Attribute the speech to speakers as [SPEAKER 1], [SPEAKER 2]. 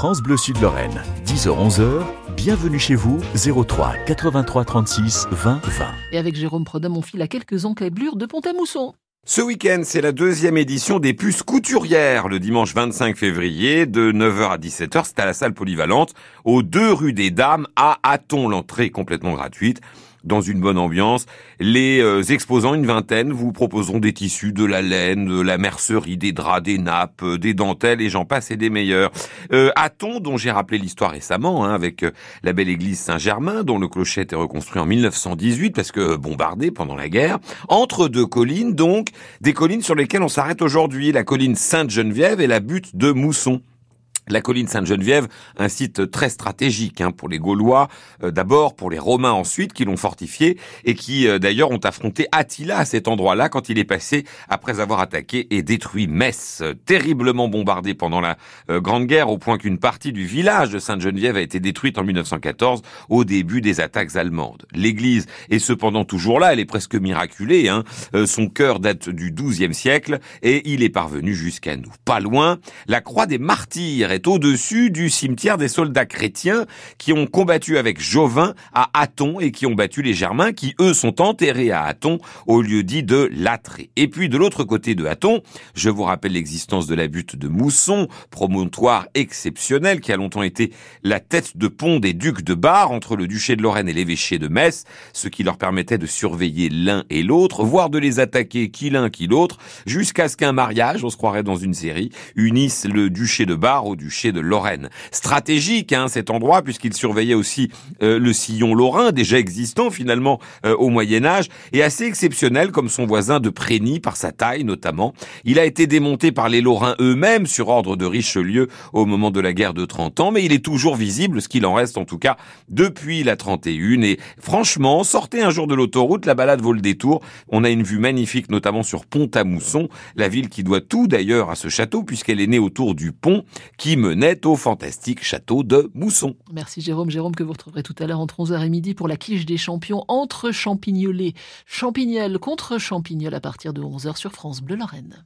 [SPEAKER 1] France Bleu Sud Lorraine, 10h-11h, bienvenue chez vous, 03 83 36 20 20.
[SPEAKER 2] Et avec Jérôme Prodam, on file à quelques encablures de Pont-à-Mousson.
[SPEAKER 3] Ce week-end, c'est la deuxième édition des puces couturières, le dimanche 25 février, de 9h à 17h. C'est à la salle polyvalente, aux deux rues des Dames, à Aton. L'entrée est complètement gratuite dans une bonne ambiance. Les euh, exposants, une vingtaine, vous proposeront des tissus, de la laine, de la mercerie, des draps, des nappes, euh, des dentelles, et j'en passe et des meilleurs. Euh, Aton, dont j'ai rappelé l'histoire récemment, hein, avec euh, la belle église Saint-Germain, dont le clocher était reconstruit en 1918, parce que bombardé pendant la guerre, entre deux collines, donc, des collines sur lesquelles on s'arrête aujourd'hui, la colline Sainte-Geneviève et la butte de Mousson. La colline Sainte-Geneviève, un site très stratégique hein, pour les Gaulois, euh, d'abord pour les Romains ensuite, qui l'ont fortifié et qui euh, d'ailleurs ont affronté Attila à cet endroit-là quand il est passé après avoir attaqué et détruit Metz, terriblement bombardé pendant la euh, Grande Guerre, au point qu'une partie du village de Sainte-Geneviève a été détruite en 1914 au début des attaques allemandes. L'église est cependant toujours là, elle est presque miraculée, hein. son cœur date du XIIe siècle et il est parvenu jusqu'à nous. Pas loin, la croix des martyrs au-dessus du cimetière des soldats chrétiens qui ont combattu avec Jovin à Athon et qui ont battu les Germains qui, eux, sont enterrés à Athon au lieu dit de Latré. Et puis, de l'autre côté de Athon, je vous rappelle l'existence de la butte de Mousson, promontoire exceptionnel qui a longtemps été la tête de pont des ducs de Bar entre le duché de Lorraine et l'évêché de Metz, ce qui leur permettait de surveiller l'un et l'autre, voire de les attaquer qui l'un qui l'autre, jusqu'à ce qu'un mariage, on se croirait dans une série, unisse le duché de Bar au duché de Lorraine. Stratégique, hein, cet endroit, puisqu'il surveillait aussi euh, le sillon lorrain, déjà existant finalement euh, au Moyen Âge, et assez exceptionnel comme son voisin de Prégny, par sa taille notamment. Il a été démonté par les Lorrains eux-mêmes sur ordre de Richelieu au moment de la guerre de 30 ans, mais il est toujours visible, ce qu'il en reste en tout cas, depuis la 31. Et franchement, sortez un jour de l'autoroute, la balade vaut le détour. On a une vue magnifique, notamment sur Pont-à-Mousson, la ville qui doit tout d'ailleurs à ce château, puisqu'elle est née autour du pont menait au fantastique château de Mousson.
[SPEAKER 2] Merci Jérôme. Jérôme que vous retrouverez tout à l'heure entre 11h et midi pour la quiche des champions entre Champignolés. Champignol contre Champignol à partir de 11h sur France Bleu Lorraine.